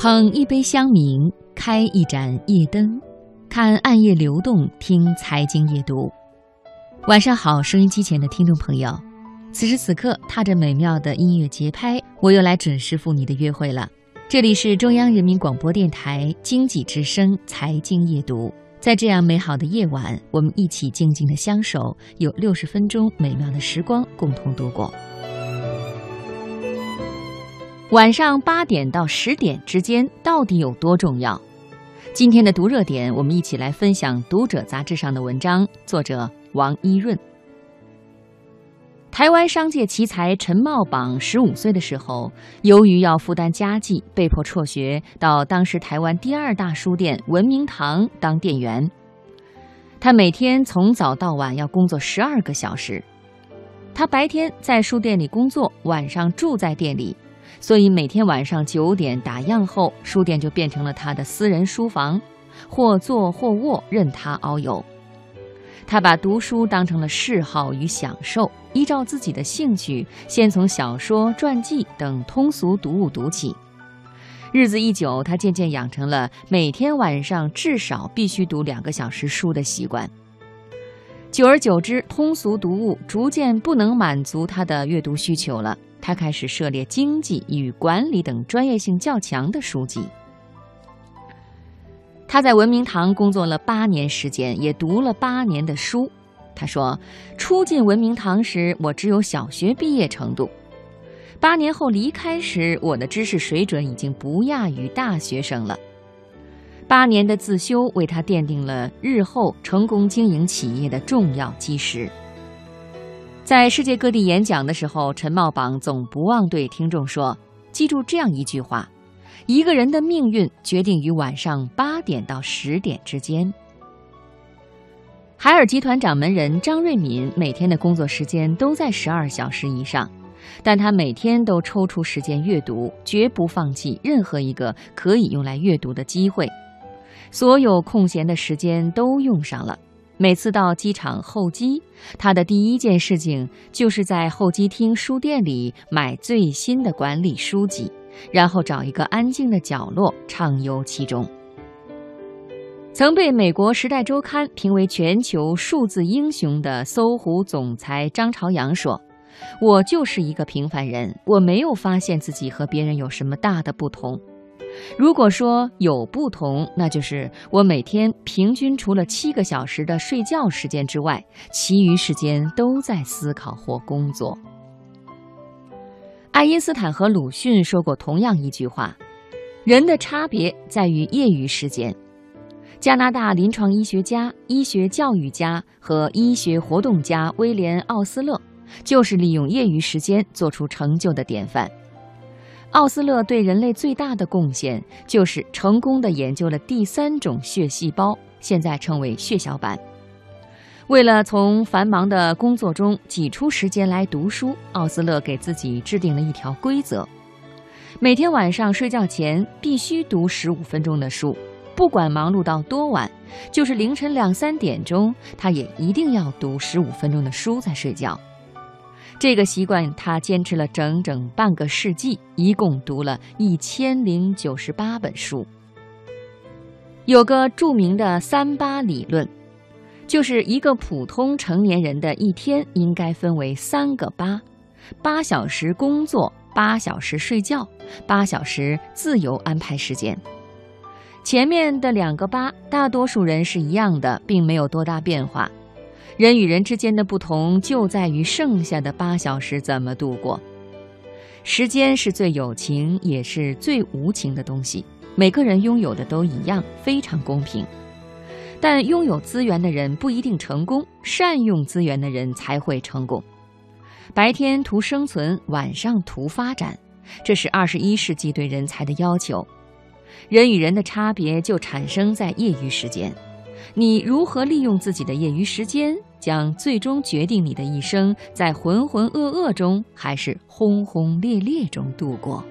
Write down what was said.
捧一杯香茗，开一盏夜灯，看暗夜流动，听财经夜读。晚上好，收音机前的听众朋友，此时此刻，踏着美妙的音乐节拍，我又来准时赴你的约会了。这里是中央人民广播电台经济之声财经夜读，在这样美好的夜晚，我们一起静静的相守，有六十分钟美妙的时光共同度过。晚上八点到十点之间到底有多重要？今天的读热点，我们一起来分享《读者》杂志上的文章，作者王一润。台湾商界奇才陈茂榜十五岁的时候，由于要负担家计，被迫辍学，到当时台湾第二大书店文明堂当店员。他每天从早到晚要工作十二个小时，他白天在书店里工作，晚上住在店里。所以每天晚上九点打烊后，书店就变成了他的私人书房，或坐或卧，任他遨游。他把读书当成了嗜好与享受，依照自己的兴趣，先从小说、传记等通俗读物读起。日子一久，他渐渐养成了每天晚上至少必须读两个小时书的习惯。久而久之，通俗读物逐渐不能满足他的阅读需求了。他开始涉猎经济与管理等专业性较强的书籍。他在文明堂工作了八年时间，也读了八年的书。他说：“初进文明堂时，我只有小学毕业程度；八年后离开时，我的知识水准已经不亚于大学生了。八年的自修为他奠定了日后成功经营企业的重要基石。”在世界各地演讲的时候，陈茂榜总不忘对听众说：“记住这样一句话，一个人的命运决定于晚上八点到十点之间。”海尔集团掌门人张瑞敏每天的工作时间都在十二小时以上，但他每天都抽出时间阅读，绝不放弃任何一个可以用来阅读的机会，所有空闲的时间都用上了。每次到机场候机，他的第一件事情就是在候机厅书店里买最新的管理书籍，然后找一个安静的角落畅游其中。曾被美国《时代周刊》评为全球数字英雄的搜狐总裁张朝阳说：“我就是一个平凡人，我没有发现自己和别人有什么大的不同。”如果说有不同，那就是我每天平均除了七个小时的睡觉时间之外，其余时间都在思考或工作。爱因斯坦和鲁迅说过同样一句话：“人的差别在于业余时间。”加拿大临床医学家、医学教育家和医学活动家威廉·奥斯勒，就是利用业余时间做出成就的典范。奥斯勒对人类最大的贡献，就是成功的研究了第三种血细胞，现在称为血小板。为了从繁忙的工作中挤出时间来读书，奥斯勒给自己制定了一条规则：每天晚上睡觉前必须读十五分钟的书，不管忙碌到多晚，就是凌晨两三点钟，他也一定要读十五分钟的书再睡觉。这个习惯，他坚持了整整半个世纪，一共读了一千零九十八本书。有个著名的“三八理论”，就是一个普通成年人的一天应该分为三个八：八小时工作，八小时睡觉，八小时自由安排时间。前面的两个八，大多数人是一样的，并没有多大变化。人与人之间的不同就在于剩下的八小时怎么度过。时间是最有情也是最无情的东西，每个人拥有的都一样，非常公平。但拥有资源的人不一定成功，善用资源的人才会成功。白天图生存，晚上图发展，这是二十一世纪对人才的要求。人与人的差别就产生在业余时间。你如何利用自己的业余时间，将最终决定你的一生在浑浑噩噩中还是轰轰烈烈中度过。